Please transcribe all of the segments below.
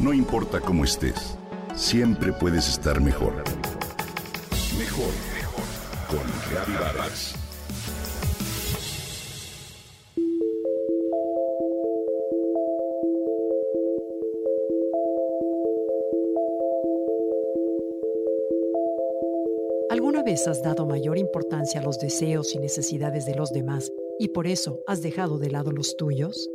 No importa cómo estés, siempre puedes estar mejor. Mejor, mejor. Con Reavivadas. ¿Alguna vez has dado mayor importancia a los deseos y necesidades de los demás y por eso has dejado de lado los tuyos?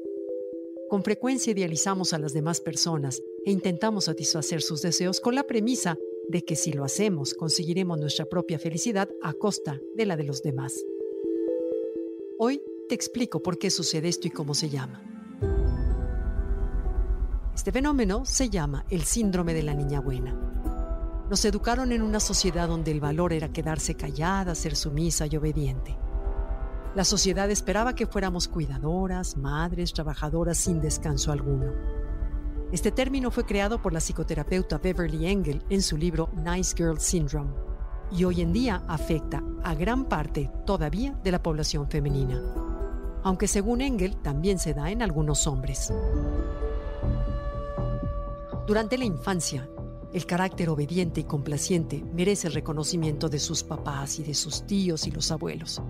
Con frecuencia idealizamos a las demás personas e intentamos satisfacer sus deseos con la premisa de que si lo hacemos conseguiremos nuestra propia felicidad a costa de la de los demás. Hoy te explico por qué sucede esto y cómo se llama. Este fenómeno se llama el síndrome de la niña buena. Nos educaron en una sociedad donde el valor era quedarse callada, ser sumisa y obediente. La sociedad esperaba que fuéramos cuidadoras, madres, trabajadoras sin descanso alguno. Este término fue creado por la psicoterapeuta Beverly Engel en su libro Nice Girl Syndrome y hoy en día afecta a gran parte todavía de la población femenina, aunque según Engel también se da en algunos hombres. Durante la infancia, el carácter obediente y complaciente merece el reconocimiento de sus papás y de sus tíos y los abuelos.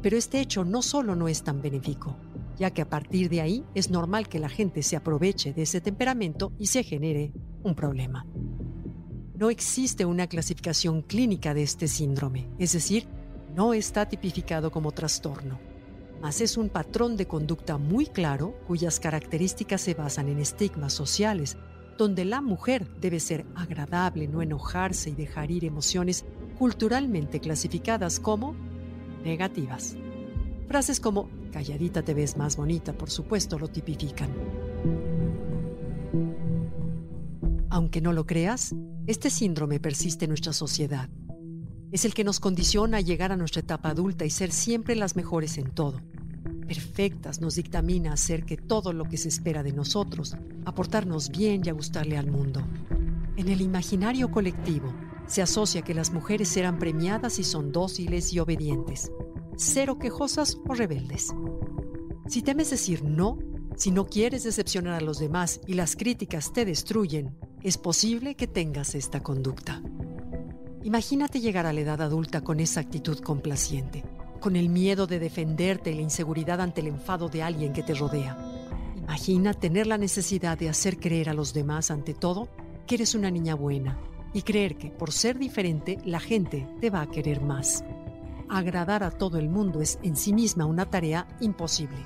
Pero este hecho no solo no es tan benéfico, ya que a partir de ahí es normal que la gente se aproveche de ese temperamento y se genere un problema. No existe una clasificación clínica de este síndrome, es decir, no está tipificado como trastorno, mas es un patrón de conducta muy claro cuyas características se basan en estigmas sociales, donde la mujer debe ser agradable, no enojarse y dejar ir emociones culturalmente clasificadas como negativas. Frases como calladita te ves más bonita, por supuesto, lo tipifican. Aunque no lo creas, este síndrome persiste en nuestra sociedad. Es el que nos condiciona a llegar a nuestra etapa adulta y ser siempre las mejores en todo. Perfectas nos dictamina hacer que todo lo que se espera de nosotros, aportarnos bien y a gustarle al mundo. En el imaginario colectivo, se asocia que las mujeres serán premiadas si son dóciles y obedientes, cero quejosas o rebeldes. Si temes decir no, si no quieres decepcionar a los demás y las críticas te destruyen, es posible que tengas esta conducta. Imagínate llegar a la edad adulta con esa actitud complaciente, con el miedo de defenderte y la inseguridad ante el enfado de alguien que te rodea. Imagina tener la necesidad de hacer creer a los demás ante todo que eres una niña buena, y creer que por ser diferente la gente te va a querer más. Agradar a todo el mundo es en sí misma una tarea imposible.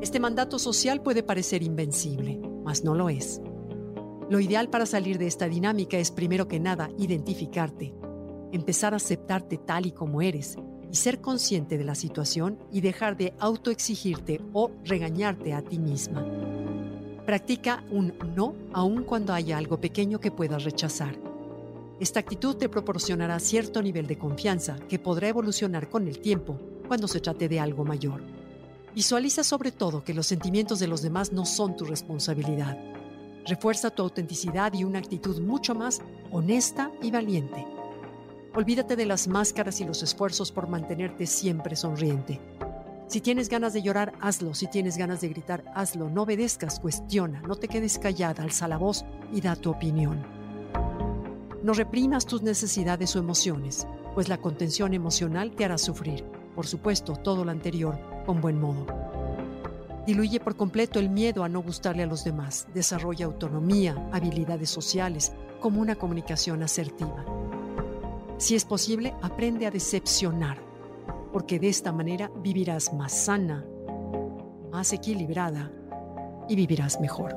Este mandato social puede parecer invencible, mas no lo es. Lo ideal para salir de esta dinámica es primero que nada identificarte, empezar a aceptarte tal y como eres y ser consciente de la situación y dejar de autoexigirte o regañarte a ti misma. Practica un no aun cuando haya algo pequeño que puedas rechazar. Esta actitud te proporcionará cierto nivel de confianza que podrá evolucionar con el tiempo cuando se trate de algo mayor. Visualiza sobre todo que los sentimientos de los demás no son tu responsabilidad. Refuerza tu autenticidad y una actitud mucho más honesta y valiente. Olvídate de las máscaras y los esfuerzos por mantenerte siempre sonriente. Si tienes ganas de llorar, hazlo. Si tienes ganas de gritar, hazlo. No obedezcas, cuestiona. No te quedes callada, alza la voz y da tu opinión. No reprimas tus necesidades o emociones, pues la contención emocional te hará sufrir. Por supuesto, todo lo anterior con buen modo. Diluye por completo el miedo a no gustarle a los demás. Desarrolla autonomía, habilidades sociales, como una comunicación asertiva. Si es posible, aprende a decepcionar porque de esta manera vivirás más sana, más equilibrada y vivirás mejor.